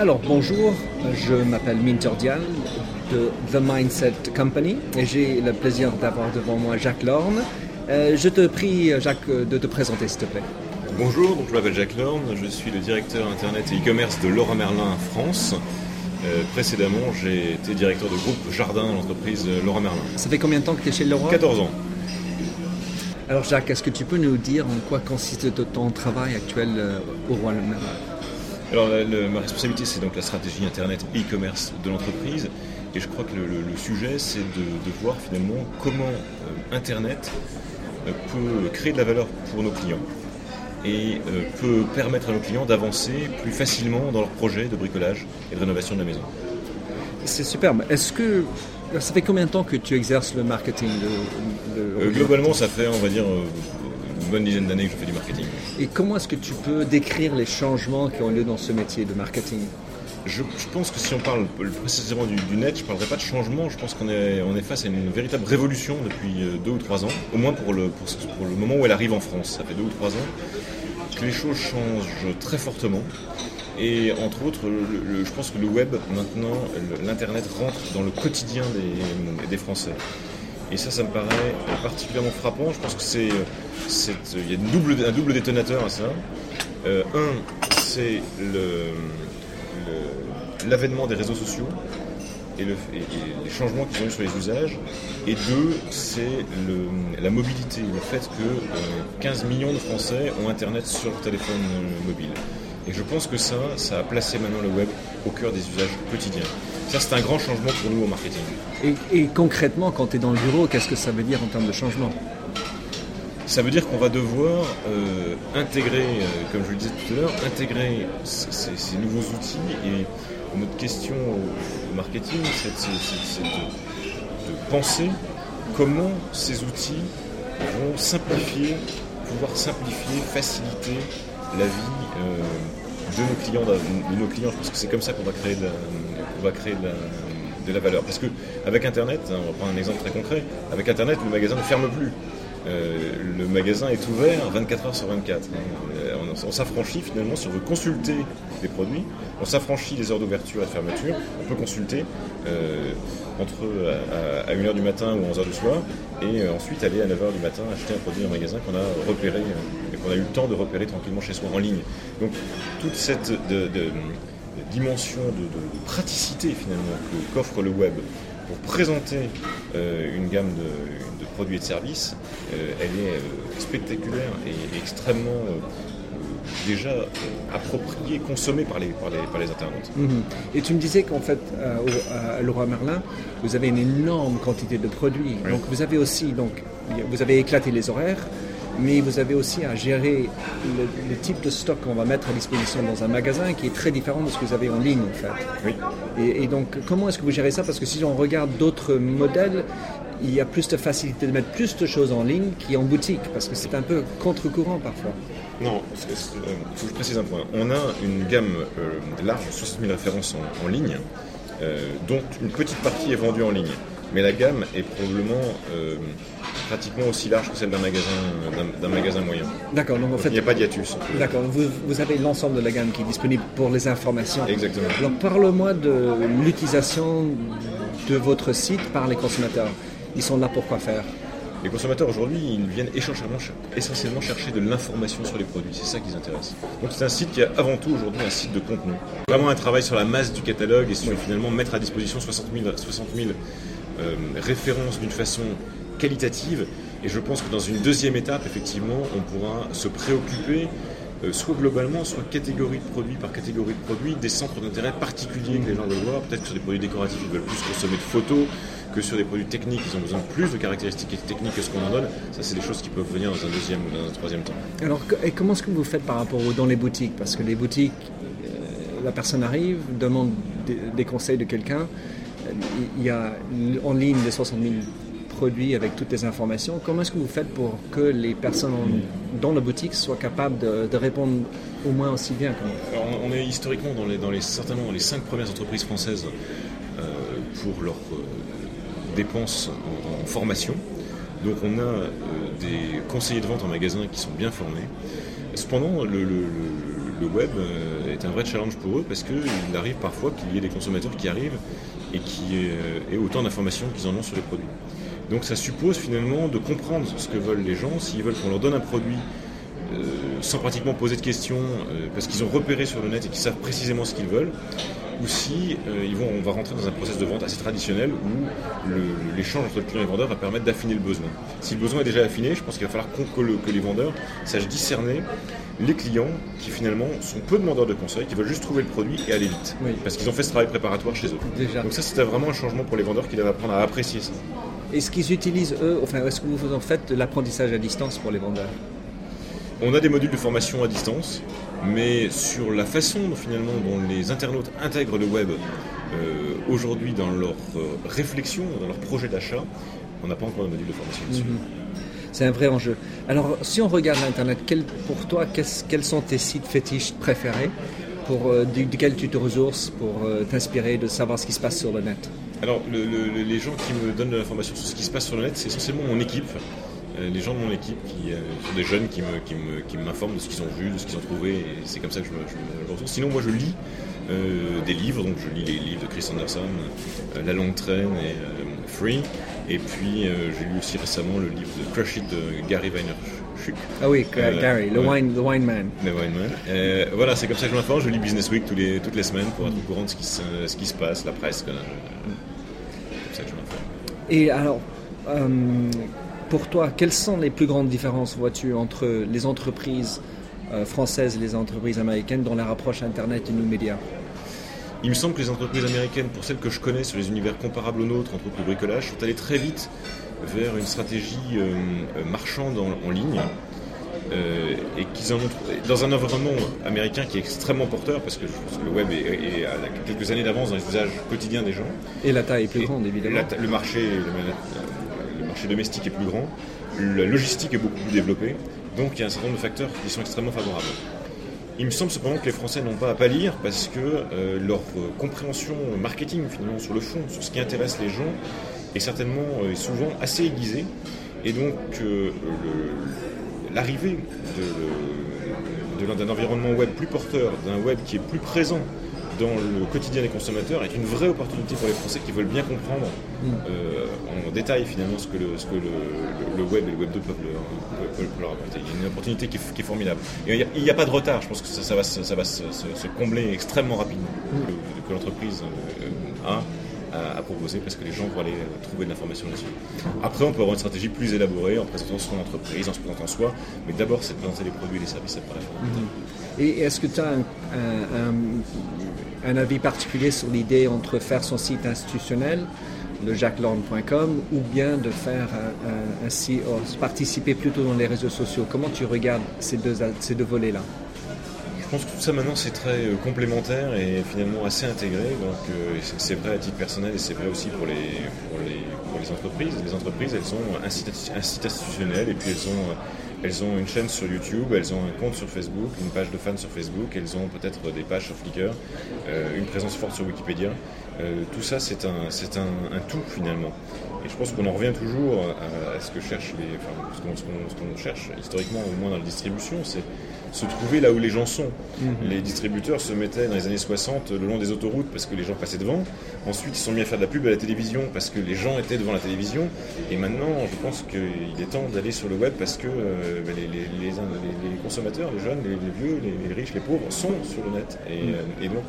Alors bonjour, je m'appelle Minter Dial de The Mindset Company et j'ai le plaisir d'avoir devant moi Jacques Lorne. Euh, je te prie Jacques de te présenter s'il te plaît. Bonjour, donc je m'appelle Jacques Lorne, je suis le directeur internet et e-commerce de Laura Merlin France. Euh, précédemment, j'ai été directeur de groupe Jardin, l'entreprise Laura Merlin. Ça fait combien de temps que tu es chez Laura? 14 ans. Alors Jacques, est-ce que tu peux nous dire en quoi consiste ton travail actuel euh, au Roi Merlin alors ma responsabilité c'est donc la stratégie internet e-commerce de l'entreprise et je crois que le, sujet c'est de, voir finalement comment euh, internet euh, peut créer de la valeur pour nos clients et euh, peut permettre à nos clients d'avancer plus facilement dans leurs projets de bricolage et de rénovation de la maison. C'est superbe. Est-ce que ça fait combien de temps que tu exerces le marketing Globalement, ça fait, on va dire, bonne dizaine d'années que je fais du marketing. Et comment est-ce que tu peux décrire les changements qui ont lieu dans ce métier de marketing? Je, pense que si on parle précisément du, net, je ne parlerai pas de changement. Je pense qu'on est, on est face à une véritable révolution depuis euh, deux ou trois ans, au moins pour le, pour, le moment où elle arrive en France. Ça fait deux ou trois ans que les choses changent très fortement. Et entre autres, je pense que le web, maintenant, l'Internet rentre dans le quotidien des, des Français. Et ça, ça me paraît particulièrement frappant. Je pense que c'est, il y a un double détonateur à ça. Euh, un, c'est l'avènement des réseaux sociaux et, le, les changements qu'ils ont eu sur les usages. Et deux, c'est la mobilité, le fait que 15 euh, millions de Français ont Internet sur leur téléphone mobile. Et je pense que ça, ça a placé maintenant le web au cœur des usages quotidiens. Ça, c'est un grand changement pour nous au marketing. Et, concrètement, quand tu es dans le bureau, qu'est-ce que ça veut dire en termes de changement? Ça veut dire qu'on va devoir euh, intégrer, euh, comme je le disais tout à l'heure, intégrer ces, nouveaux outils. Et notre question au, marketing, c'est de, penser comment ces outils vont simplifier, pouvoir simplifier, faciliter la vie euh, de nos clients, de, nos clients. Je pense que c'est comme ça qu'on va créer de, va créer de la, valeur. Parce que avec Internet, hein, on va prendre un exemple très concret, avec Internet, le magasin ne ferme plus. Euh, le magasin est ouvert 24 heures sur 24. Hein. Euh, on, s'affranchit finalement, si on veut consulter les produits, on s'affranchit les heures d'ouverture et de fermeture, on peut consulter entre à, 1h du matin ou 11h du soir, et ensuite aller à 9h du matin acheter un produit en magasin qu'on a repéré qu'on a eu le temps de repérer tranquillement chez soi en ligne. Donc toute cette dimension de, praticité finalement qu'offre le web pour présenter une gamme de produits et de services, euh, elle est euh, spectaculaire et, extrêmement euh, déjà appropriée, consommée par les, par les, internautes. Mhm. Et tu me disais qu'en fait, à Leroy Merlin, vous avez une énorme quantité de produits. Donc vous avez aussi, donc, vous avez éclaté les horaires, mais vous avez aussi à gérer le, type de stock qu'on va mettre à disposition dans un magasin qui est très différent de ce que vous avez en ligne en fait. Oui. Et, et donc comment est-ce que vous gérez ça? Parce que si on regarde d'autres modèles, il y a plus de facilité de mettre plus de choses en ligne qu'en boutique, parce que c'est un peu contre-courant parfois. Non, il faut que je précise un point. On a une gamme euh, large, 60 000 références en, ligne, euh, dont une petite partie est vendue en ligne mais la gamme est probablement euh, pratiquement aussi large que celle d'un magasin, euh, d'un magasin moyen. D'accord, donc en fait. Il n'y a pas d'hiatus. D'accord, vous, vous, avez l'ensemble de la gamme qui est disponible pour les informations. Exactement. Alors parle-moi de l'utilisation de votre site par les consommateurs. Ils sont là pour quoi faire? Les consommateurs aujourd'hui, ils viennent essentiellement chercher de l'information sur les produits. C'est ça qui les intéresse. Donc c'est un site qui est avant tout aujourd'hui un site de contenu. Vraiment un travail sur la masse du catalogue et sur finalement mettre à disposition 60 000, 60 000 euh, référence d'une façon qualitative. Et je pense que dans une deuxième étape, effectivement, on pourra se préoccuper euh, soit globalement, soit catégorie de produits par catégorie de produits, des centres d'intérêt particuliers que les gens veulent voir. Peut-être que sur des produits décoratifs, ils veulent plus consommer de photos que sur des produits techniques, ils ont besoin de plus de caractéristiques techniques que ce qu'on en donne. Ça, c'est des choses qui peuvent venir dans un deuxième ou dans un troisième temps. Alors, et comment est-ce que vous faites par rapport aux, dans les boutiques? Parce que les boutiques, euh, la personne arrive, demande des conseils de quelqu'un. Il y a en ligne les 60 000 produits avec toutes les informations. Comment est-ce que vous faites pour que les personnes dans la boutique soient capables de, répondre au moins aussi bien Alors, on est historiquement dans les, certainement dans les cinq premières entreprises françaises euh, pour leur euh, dépenses en, formation. Donc on a euh, des conseillers de vente en magasin qui sont bien formés. Cependant, le, le web est un vrai challenge pour eux parce qu'il arrive parfois qu'il y ait des consommateurs qui arrivent et qui aient autant d'informations qu'ils en ont sur les produits. Donc ça suppose finalement de comprendre ce que veulent les gens, s'ils veulent qu'on leur donne un produit sans pratiquement poser de questions, parce qu'ils ont repéré sur le net et qu'ils savent précisément ce qu'ils veulent, ou si euh, ils vont, on va rentrer dans un process de vente assez traditionnel où l'échange entre le client et le vendeur va permettre d'affiner le besoin. Si le besoin est déjà affiné, je pense qu'il va falloir que, les vendeurs sachent discerner les clients qui finalement sont peu demandeurs de conseils, qui veulent juste trouver le produit et aller vite. Parce qu'ils ont fait ce travail préparatoire chez eux. Donc ça, c'était vraiment un changement pour les vendeurs qui doivent apprendre à apprécier ça. Est-ce qu'ils utilisent eux, enfin, est-ce que vous en faites de l'apprentissage à distance pour les vendeurs? On a des modules de formation à distance, mais sur la façon finalement dont les internautes intègrent le web euh, aujourd'hui dans leur euh, réflexion, dans leur projet d'achat, on n'a pas encore de module de formation dessus. Mhm. C'est un vrai enjeu. Alors, si on regarde l'Internet, pour toi, quels sont tes sites fétiches préférés pour, euh, duquel tu te ressources pour t'inspirer de savoir ce qui se passe sur le net? Alors, les gens qui me donnent de l'information sur ce qui se passe sur le net, c'est essentiellement mon équipe. Euh, les gens de mon équipe qui euh, sont des jeunes qui, m'informent de ce qu'ils ont vu, de ce qu'ils ont trouvé, et c'est comme ça que je me, je Sinon, moi, je lis euh, des livres, donc je lis les livres de Chris Anderson, La Longue Traîne et Free, et puis j'ai lu aussi récemment le livre de Crush It de Gary Vaynerchuk. Ah oui, Gary, le, wine, the Wine Man. Le Wine Man. voilà, c'est comme ça que je m'informe. Je lis Business Week tous les, toutes les semaines pour être au courant de ce qui se, ce qui se passe, la presse. C'est comme ça que je m'informe. Et alors, pour toi, quelles sont les plus grandes différences, vois-tu, entre les entreprises euh, françaises et les entreprises américaines dans leur approche Internet et nos médias? Il me semble que les entreprises américaines, pour celles que je connais sur les univers comparables aux nôtres, entre autres le bricolage, sont allées très vite vers une stratégie euh, euh, marchande en, ligne. et qu'ils en ont dans un environnement américain qui est extrêmement porteur parce que, le web est, à quelques années d'avance dans les usages quotidiens des gens. Et la taille est plus grande évidemment. le marché, marché domestique est plus grand, la logistique est beaucoup plus développée, donc il y a un certain nombre de facteurs qui sont extrêmement favorables. Il me semble cependant que les Français n'ont pas à pâlir parce que euh, leur euh, compréhension marketing, finalement, sur le fond, sur ce qui intéresse les gens, est certainement et euh, souvent assez aiguisée. Et donc, l'arrivée d'un environnement web plus porteur, d'un web qui est plus présent dans le quotidien des consommateurs est une vraie opportunité pour les Français qui veulent bien comprendre mm. euh, en détail finalement ce que le, que web et le web 2 peuvent leur, apporter. Il y a une opportunité qui est, formidable. il n'y a, pas de retard, je pense que ça, va, se, combler extrêmement rapidement mm. que, l'entreprise euh, a à, proposer parce que les gens vont aller euh, trouver de l'information là-dessus. Après, on peut avoir une stratégie plus élaborée en présentant son entreprise, en se présentant soi, mais d'abord, c'est de présenter les produits et les services après la Et est-ce que tu as un avis particulier sur l'idée entre faire son site institutionnel, le jacquelorne.com, ou bien de faire un, site, participer plutôt dans les réseaux sociaux Comment tu regardes ces deux, ces deux volets-là? Je pense que tout ça maintenant c'est très euh, complémentaire et finalement assez intégré. Donc euh, c'est vrai à titre personnel et c'est vrai aussi pour les, pour les, entreprises. Les entreprises elles ont un site, un site institutionnel et puis elles ont elles ont une chaîne sur YouTube, elles ont un compte sur Facebook, une page de fans sur Facebook, elles ont peut-être des pages sur Flickr, euh, une présence forte sur Wikipédia. Euh, tout ça, c'est un, c'est un, tout finalement. Et je pense qu'on en revient toujours à, ce que cherchent les, enfin, ce qu'on, cherche historiquement, au moins dans la distribution, c'est se trouver là où les gens sont. Mhm. Les distributeurs se mettaient dans les années 60 le long des autoroutes parce que les gens passaient devant. Ensuite, ils sont mis à faire de la pub à la télévision parce que les gens étaient devant la télévision. Et maintenant, je pense qu'il est temps d'aller sur le web parce que euh, les, les, consommateurs, les jeunes, les, vieux, les, riches, les pauvres sont sur le net. Et, mhm. euh, donc,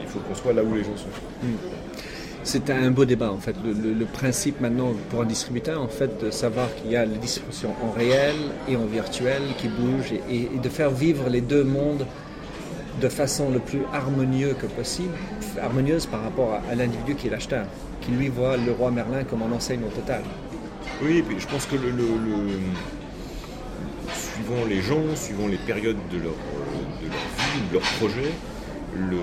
il faut qu'on soit là où les gens sont. Mhm c'est un beau débat en fait. Le, principe maintenant pour un distributeur en fait de savoir qu'il y a la distribution en réel et en virtuel qui bouge et, de faire vivre les deux mondes de façon le plus harmonieuse que possible, harmonieuse par rapport à, l'individu qui est l'acheteur, qui lui voit le roi Merlin comme un enseigne au total. Oui, puis je pense que le, suivant les gens, suivant les périodes de leur, de leur vie, de leur projet, le,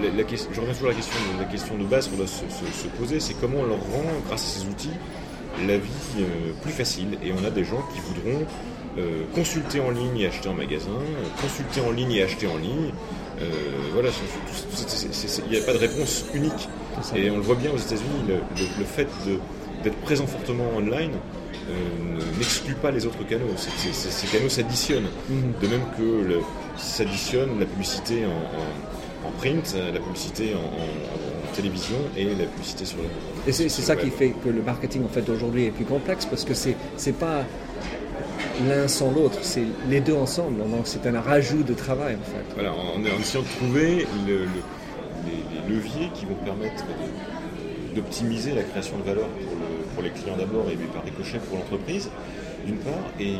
je reviens toujours à la question, la question de base qu'on doit se, poser, c'est comment on leur rend, grâce à ces outils, la vie euh, plus facile. Et on a des gens qui voudront euh, consulter en ligne et acheter en magasin, consulter en ligne et acheter en ligne. Euh, voilà, il n'y a pas de réponse unique. Et on le voit bien aux États-Unis, le, fait d'être présent fortement online n'exclut pas les autres canaux. ces canaux s'additionnent. Mhm. De même que s'additionne la publicité en, print, la publicité en, télévision et la publicité sur le Et c'est ça qui fait que le marketing en fait aujourd'hui est plus complexe parce que c'est c'est pas l'un sans l'autre, c'est les deux ensemble. Donc c'est un rajout de travail en fait. Voilà, on est en essayant de trouver les, leviers qui vont permettre d'optimiser la création de valeur pour, les clients d'abord et par ricochet pour l'entreprise, d'une part. Et, euh,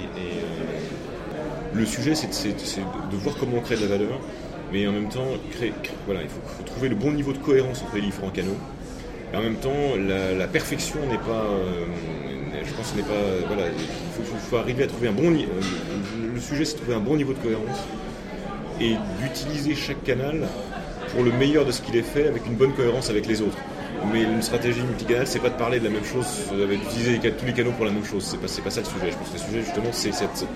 le sujet, c'est de, voir comment on crée de la valeur, mais en même temps, voilà, il faut, trouver le bon niveau de cohérence entre les différents canaux. Et en même temps, la, perfection n'est pas. Euh, je pense n'est pas. Voilà, il faut, arriver à trouver un bon. Euh, le sujet, c'est trouver un bon niveau de cohérence et d'utiliser chaque canal pour le meilleur de ce qu'il est fait avec une bonne cohérence avec les autres. Mais une stratégie multicanale, c'est pas de parler de la même chose, d'utiliser tous les canaux pour la même chose. C'est pas, pas ça le sujet. Je pense que le sujet, justement, c'est cette,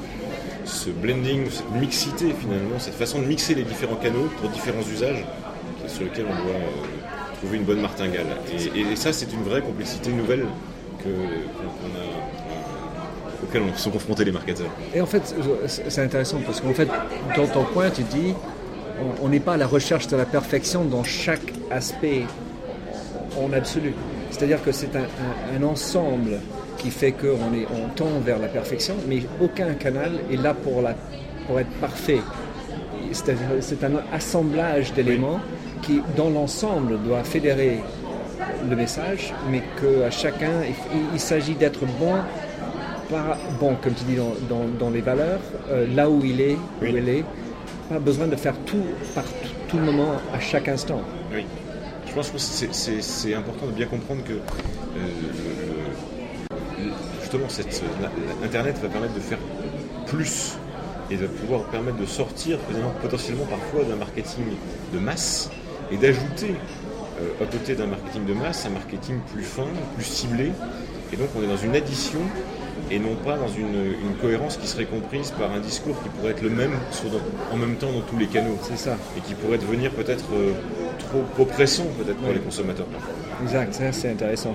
ce blending, cette mixité finalement, cette façon de mixer les différents canaux pour différents usages sur lesquels on doit euh, trouver une bonne martingale. Et, ça, c'est une vraie complexité nouvelle que, on sont confrontés les marketeurs. Et en fait, c'est intéressant parce qu'en fait, dans ton point, tu dis on n'est pas à la recherche de la perfection dans chaque aspect en absolu. C'est-à-dire que c'est un, ensemble qui fait qu'on on tend vers la perfection, mais aucun canal est là pour, la, pour être parfait. C'est un assemblage d'éléments qui, dans l'ensemble, doit fédérer le message, mais qu'à chacun, il, s'agit d'être bon, par, bon, comme tu dis, dans, les valeurs, euh, là où il est, où elle est, pas besoin de faire tout par tout, le moment, à chaque instant. Oui. Je pense que c'est important de bien comprendre que euh, justement, Internet va permettre de faire plus et va pouvoir permettre de sortir potentiellement parfois d'un marketing de masse et d'ajouter euh, à côté d'un marketing de masse un marketing plus fin, plus ciblé. Et donc on est dans une addition et non pas dans une, cohérence qui serait comprise par un discours qui pourrait être le même en même temps dans tous les canaux. C'est ça. Et qui pourrait devenir peut-être euh, trop oppressant peut-être pour les consommateurs. Exact, c'est intéressant.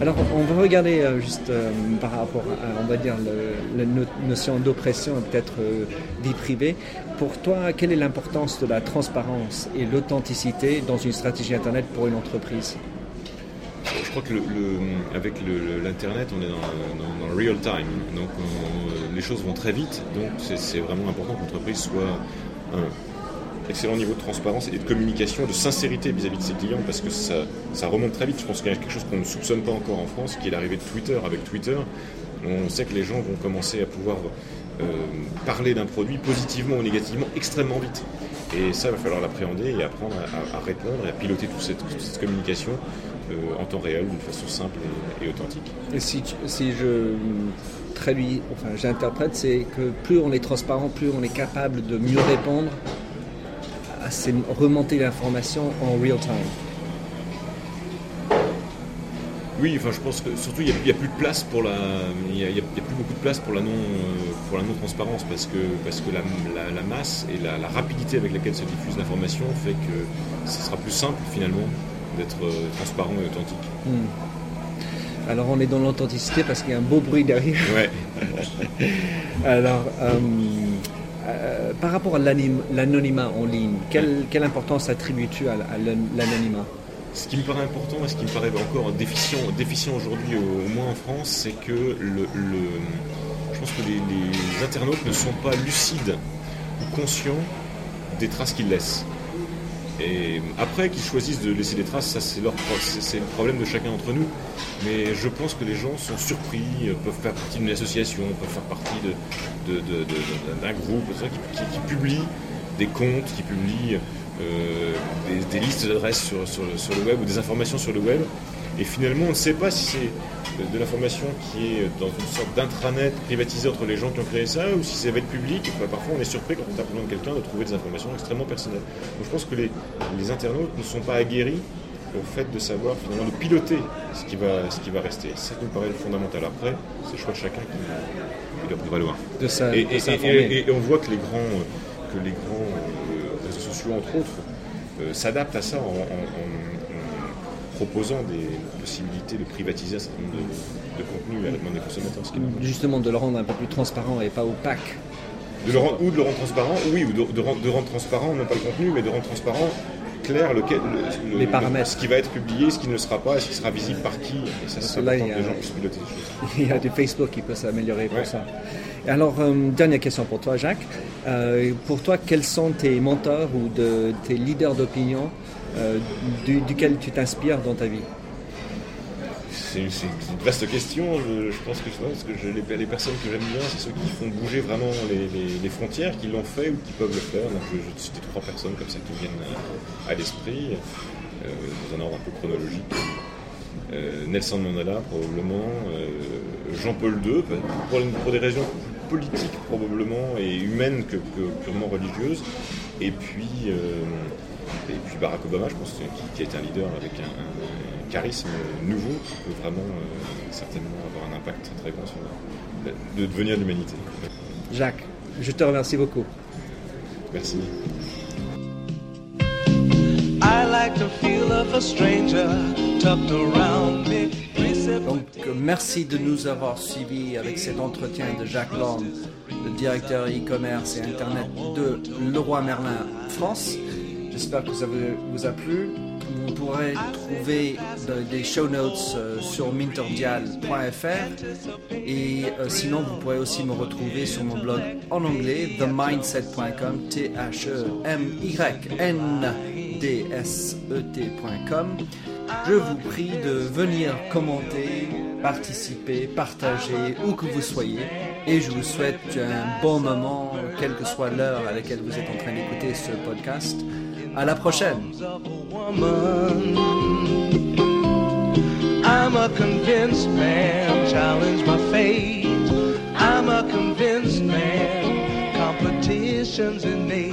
Alors on va regarder euh, juste euh, par rapport à, on va dire, la notion d'oppression et peut-être vie privée. Pour toi, quelle est l'importance de la transparence et l'authenticité dans une stratégie Internet pour une entreprise? Crois que avec l'Internet, on est dans, le real time. Donc les choses vont très vite. Donc c'est vraiment important que l'entreprise soit un excellent niveau de transparence et de communication, de sincérité vis-à-vis de ses clients parce que ça, ça remonte très vite. Je pense qu'il y a quelque chose qu'on ne soupçonne pas encore en France, qui est l'arrivée de Twitter. Avec Twitter, on sait que les gens vont commencer à pouvoir euh, parler d'un produit positivement ou négativement extrêmement vite. Et ça, il va falloir l'appréhender et apprendre à, répondre et à piloter toute cette, communication euh, en temps réel, d'une façon simple et, authentique. Et si, si je traduis, enfin j'interprète, c'est que plus on est transparent, plus on est capable de mieux répondre à ces remonter l'information en real time. Oui, enfin, je pense que surtout il n'y a, plus de place pour la, il y, a, plus beaucoup de place pour la non, euh, pour la non transparence parce que parce que la, masse et la, rapidité avec laquelle se diffuse l'information fait que ce sera plus simple finalement d'être euh, transparent et authentique. Hmm. Alors on est dans l'authenticité parce qu'il y a un beau bruit derrière. Ouais. Alors. Euh, par rapport à l'anonymat en ligne, quelle, quelle importance attribues-tu à l'anonymat? Ce qui me paraît important et ce qui me paraît encore déficient, déficient aujourd'hui, au, moins en France, c'est que le, je pense que les, internautes ne sont pas lucides ou conscients des traces qu'ils laissent. Et après qu'ils choisissent de laisser des traces, ça c'est leur le problème de chacun d'entre nous. Mais je pense que les gens sont surpris, peuvent faire partie d'une association, peuvent faire partie d'un groupe qui, publie des comptes, qui publie euh, des, listes d'adresses sur, le web ou des informations sur le web. Et finalement, on ne sait pas si c'est de l'information qui est dans une sorte d'intranet privatisé entre les gens qui ont créé ça ou si ça va être public. parfois, on est surpris quand on tape le nom de quelqu'un de trouver des informations extrêmement personnelles. Donc, je pense que les, les, internautes ne sont pas aguerris au fait de savoir finalement de piloter ce qui va, ce qui va rester. Ça nous paraît fondamental. Après, c'est le choix de chacun qui, doit prévaloir. De ça, et, et, on voit que les grands, que les grands entre autres, euh, s'adaptent à ça en, proposant des possibilités de privatiser un certain nombre de, de contenus à la demande des consommateurs. Justement, de le rendre un peu plus transparent et pas opaque. De le rendre, ou de le rendre transparent, oui, ou de, de, rendre, de rendre transparent, non pas le contenu, mais de rendre transparent clair lequel, le, les paramètres. ce qui va être publié, ce qui ne le sera pas, ce qui sera visible par qui. Et ça, c'est là, il y a, des gens qui piloter les choses. Il y a du Facebook qui peut s'améliorer pour ouais. ça. Alors, euh, dernière question pour toi, Jacques. Euh, pour toi, quels sont tes mentors ou de, tes leaders d'opinion euh, du, duquel tu t'inspires dans ta vie c'est une, vaste question. Je, je pense que, parce que je, les, personnes que j'aime bien, c'est ceux qui font bouger vraiment les, frontières, qui l'ont fait ou qui peuvent le faire. Donc, je, te citer trois personnes comme ça qui viennent à, l'esprit, euh, dans un ordre un peu chronologique. Euh, Nelson Mandela, probablement. Jean-Paul II, pour, des raisons politiques probablement et humaines que, purement religieuses. Et puis, puis Barack Obama, je pense, qui, qui est un leader avec un, un charisme nouveau qui peut vraiment euh, certainement avoir un impact très, très grand sur la, de devenir l'humanité. Jacques, je te remercie beaucoup. Merci. I like the feel of a stranger tucked around me. Donc, merci de nous avoir suivis avec cet entretien de Jacques Lorne, le directeur e-commerce et Internet de Leroy Merlin France. J'espère que ça vous a plu. Vous pourrez trouver des show notes euh, sur minterdial.fr et euh, sinon vous pourrez aussi me retrouver sur mon blog en anglais themindset.com t h e m y n d s e t.com. Je vous prie de venir commenter, participer, partager où que vous soyez et je vous souhaite un bon moment quelle que soit l'heure à laquelle vous êtes en train d'écouter ce podcast. À la prochaine. I'm a convinced man, challenge my fate. I'm a convinced man, competition's innate.